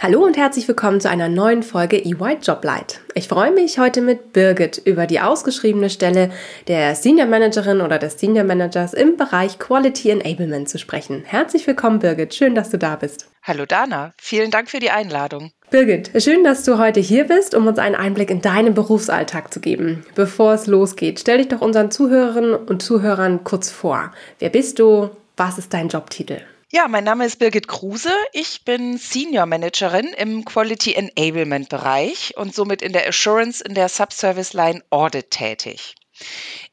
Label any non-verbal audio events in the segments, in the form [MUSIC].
Hallo und herzlich willkommen zu einer neuen Folge EY Joblight. Ich freue mich heute mit Birgit über die ausgeschriebene Stelle der Senior Managerin oder des Senior Managers im Bereich Quality Enablement zu sprechen. Herzlich willkommen, Birgit. Schön, dass du da bist. Hallo Dana. Vielen Dank für die Einladung. Birgit, schön, dass du heute hier bist, um uns einen Einblick in deinen Berufsalltag zu geben. Bevor es losgeht, stell dich doch unseren Zuhörerinnen und Zuhörern kurz vor. Wer bist du? Was ist dein Jobtitel? Ja, mein Name ist Birgit Kruse. Ich bin Senior Managerin im Quality Enablement Bereich und somit in der Assurance in der Subservice Line Audit tätig.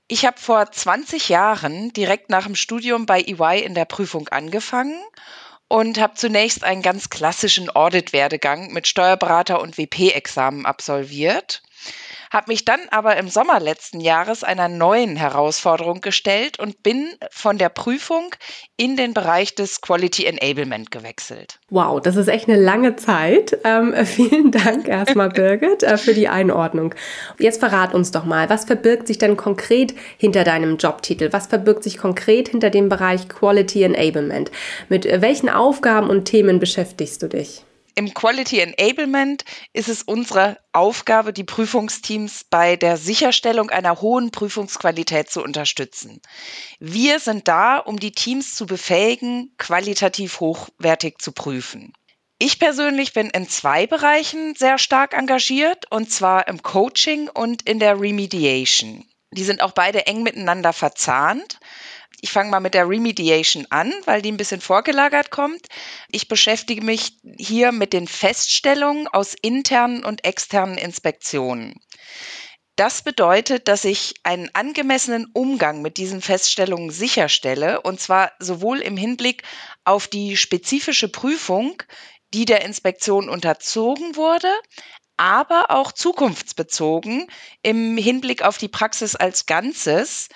Ich habe vor 20 Jahren direkt nach dem Studium bei EY in der Prüfung angefangen und habe zunächst einen ganz klassischen Audit-Werdegang mit Steuerberater und WP-Examen absolviert habe mich dann aber im Sommer letzten Jahres einer neuen Herausforderung gestellt und bin von der Prüfung in den Bereich des Quality Enablement gewechselt. Wow, das ist echt eine lange Zeit. Ähm, [LAUGHS] vielen Dank erstmal, Birgit, äh, für die Einordnung. Jetzt verrat uns doch mal, was verbirgt sich denn konkret hinter deinem Jobtitel? Was verbirgt sich konkret hinter dem Bereich Quality Enablement? Mit welchen Aufgaben und Themen beschäftigst du dich? Im Quality Enablement ist es unsere Aufgabe, die Prüfungsteams bei der Sicherstellung einer hohen Prüfungsqualität zu unterstützen. Wir sind da, um die Teams zu befähigen, qualitativ hochwertig zu prüfen. Ich persönlich bin in zwei Bereichen sehr stark engagiert, und zwar im Coaching und in der Remediation. Die sind auch beide eng miteinander verzahnt. Ich fange mal mit der Remediation an, weil die ein bisschen vorgelagert kommt. Ich beschäftige mich hier mit den Feststellungen aus internen und externen Inspektionen. Das bedeutet, dass ich einen angemessenen Umgang mit diesen Feststellungen sicherstelle, und zwar sowohl im Hinblick auf die spezifische Prüfung, die der Inspektion unterzogen wurde, aber auch zukunftsbezogen im Hinblick auf die Praxis als Ganzes,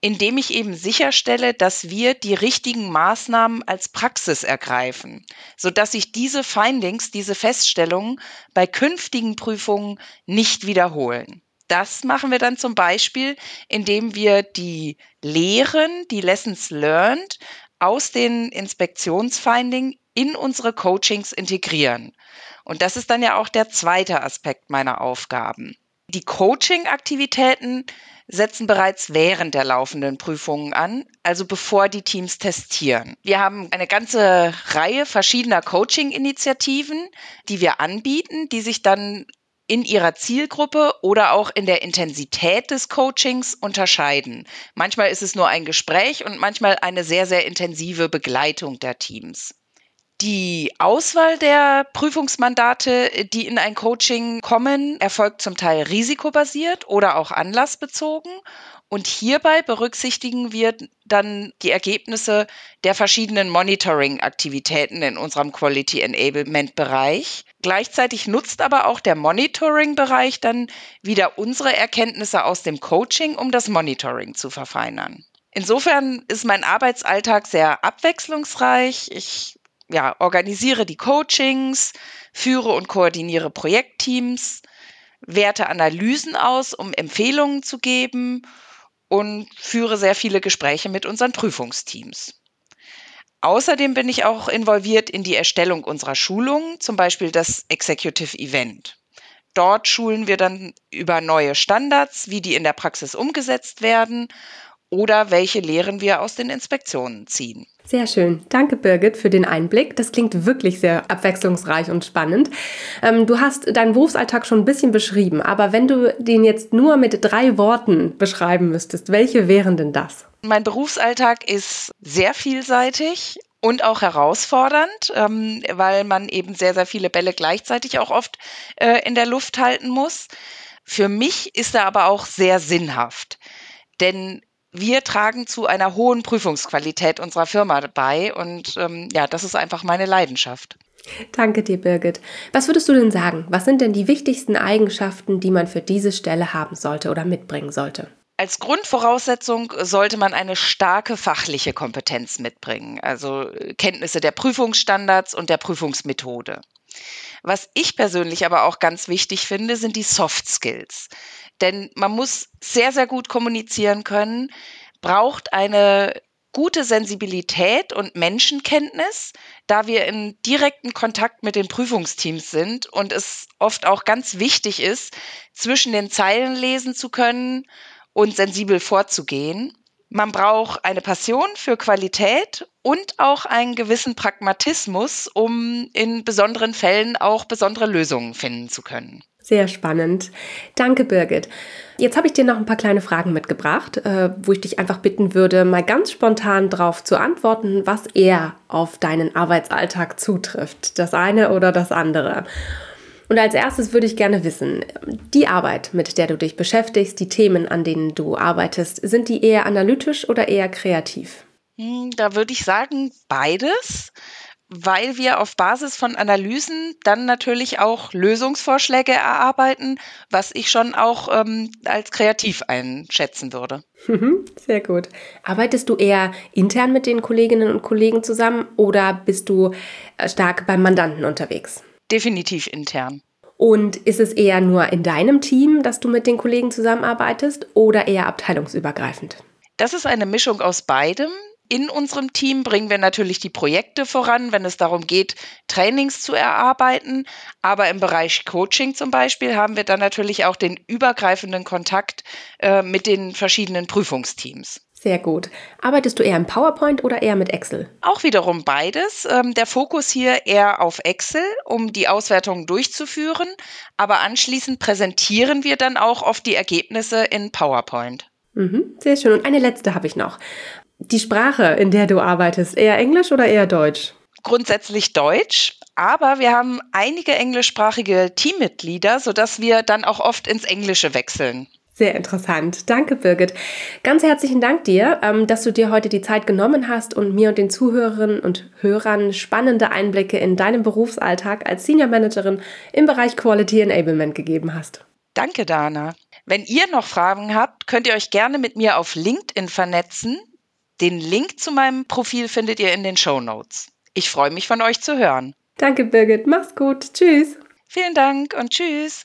indem ich eben sicherstelle, dass wir die richtigen Maßnahmen als Praxis ergreifen, sodass sich diese Findings, diese Feststellungen bei künftigen Prüfungen nicht wiederholen. Das machen wir dann zum Beispiel, indem wir die Lehren, die Lessons learned aus den Inspektionsfindings in unsere Coachings integrieren. Und das ist dann ja auch der zweite Aspekt meiner Aufgaben. Die Coaching-Aktivitäten setzen bereits während der laufenden Prüfungen an, also bevor die Teams testieren. Wir haben eine ganze Reihe verschiedener Coaching-Initiativen, die wir anbieten, die sich dann in ihrer Zielgruppe oder auch in der Intensität des Coachings unterscheiden. Manchmal ist es nur ein Gespräch und manchmal eine sehr, sehr intensive Begleitung der Teams. Die Auswahl der Prüfungsmandate, die in ein Coaching kommen, erfolgt zum Teil risikobasiert oder auch anlassbezogen. Und hierbei berücksichtigen wir dann die Ergebnisse der verschiedenen Monitoring-Aktivitäten in unserem Quality Enablement-Bereich. Gleichzeitig nutzt aber auch der Monitoring-Bereich dann wieder unsere Erkenntnisse aus dem Coaching, um das Monitoring zu verfeinern. Insofern ist mein Arbeitsalltag sehr abwechslungsreich. Ich ja, organisiere die Coachings, führe und koordiniere Projektteams, werte Analysen aus, um Empfehlungen zu geben und führe sehr viele Gespräche mit unseren Prüfungsteams. Außerdem bin ich auch involviert in die Erstellung unserer Schulungen, zum Beispiel das Executive Event. Dort schulen wir dann über neue Standards, wie die in der Praxis umgesetzt werden oder welche Lehren wir aus den Inspektionen ziehen. Sehr schön. Danke, Birgit, für den Einblick. Das klingt wirklich sehr abwechslungsreich und spannend. Ähm, du hast deinen Berufsalltag schon ein bisschen beschrieben, aber wenn du den jetzt nur mit drei Worten beschreiben müsstest, welche wären denn das? Mein Berufsalltag ist sehr vielseitig und auch herausfordernd, ähm, weil man eben sehr, sehr viele Bälle gleichzeitig auch oft äh, in der Luft halten muss. Für mich ist er aber auch sehr sinnhaft, denn wir tragen zu einer hohen Prüfungsqualität unserer Firma bei und ähm, ja, das ist einfach meine Leidenschaft. Danke dir, Birgit. Was würdest du denn sagen? Was sind denn die wichtigsten Eigenschaften, die man für diese Stelle haben sollte oder mitbringen sollte? Als Grundvoraussetzung sollte man eine starke fachliche Kompetenz mitbringen, also äh, Kenntnisse der Prüfungsstandards und der Prüfungsmethode. Was ich persönlich aber auch ganz wichtig finde, sind die Soft Skills. Denn man muss sehr, sehr gut kommunizieren können, braucht eine gute Sensibilität und Menschenkenntnis, da wir in direkten Kontakt mit den Prüfungsteams sind und es oft auch ganz wichtig ist, zwischen den Zeilen lesen zu können und sensibel vorzugehen. Man braucht eine Passion für Qualität und auch einen gewissen Pragmatismus, um in besonderen Fällen auch besondere Lösungen finden zu können. Sehr spannend. Danke, Birgit. Jetzt habe ich dir noch ein paar kleine Fragen mitgebracht, äh, wo ich dich einfach bitten würde, mal ganz spontan darauf zu antworten, was eher auf deinen Arbeitsalltag zutrifft. Das eine oder das andere. Und als erstes würde ich gerne wissen, die Arbeit, mit der du dich beschäftigst, die Themen, an denen du arbeitest, sind die eher analytisch oder eher kreativ? Hm, da würde ich sagen, beides, weil wir auf Basis von Analysen dann natürlich auch Lösungsvorschläge erarbeiten, was ich schon auch ähm, als kreativ einschätzen würde. Mhm, sehr gut. Arbeitest du eher intern mit den Kolleginnen und Kollegen zusammen oder bist du äh, stark beim Mandanten unterwegs? Definitiv intern. Und ist es eher nur in deinem Team, dass du mit den Kollegen zusammenarbeitest oder eher abteilungsübergreifend? Das ist eine Mischung aus beidem. In unserem Team bringen wir natürlich die Projekte voran, wenn es darum geht, Trainings zu erarbeiten. Aber im Bereich Coaching zum Beispiel haben wir dann natürlich auch den übergreifenden Kontakt äh, mit den verschiedenen Prüfungsteams. Sehr gut. Arbeitest du eher im PowerPoint oder eher mit Excel? Auch wiederum beides. Ähm, der Fokus hier eher auf Excel, um die Auswertungen durchzuführen. Aber anschließend präsentieren wir dann auch oft die Ergebnisse in PowerPoint. Mhm, sehr schön. Und eine letzte habe ich noch. Die Sprache, in der du arbeitest, eher Englisch oder eher Deutsch? Grundsätzlich Deutsch, aber wir haben einige englischsprachige Teammitglieder, sodass wir dann auch oft ins Englische wechseln. Sehr interessant. Danke, Birgit. Ganz herzlichen Dank dir, ähm, dass du dir heute die Zeit genommen hast und mir und den Zuhörerinnen und Hörern spannende Einblicke in deinen Berufsalltag als Senior Managerin im Bereich Quality Enablement gegeben hast. Danke, Dana. Wenn ihr noch Fragen habt, könnt ihr euch gerne mit mir auf LinkedIn vernetzen. Den Link zu meinem Profil findet ihr in den Show Notes. Ich freue mich von euch zu hören. Danke, Birgit. Mach's gut. Tschüss. Vielen Dank und tschüss.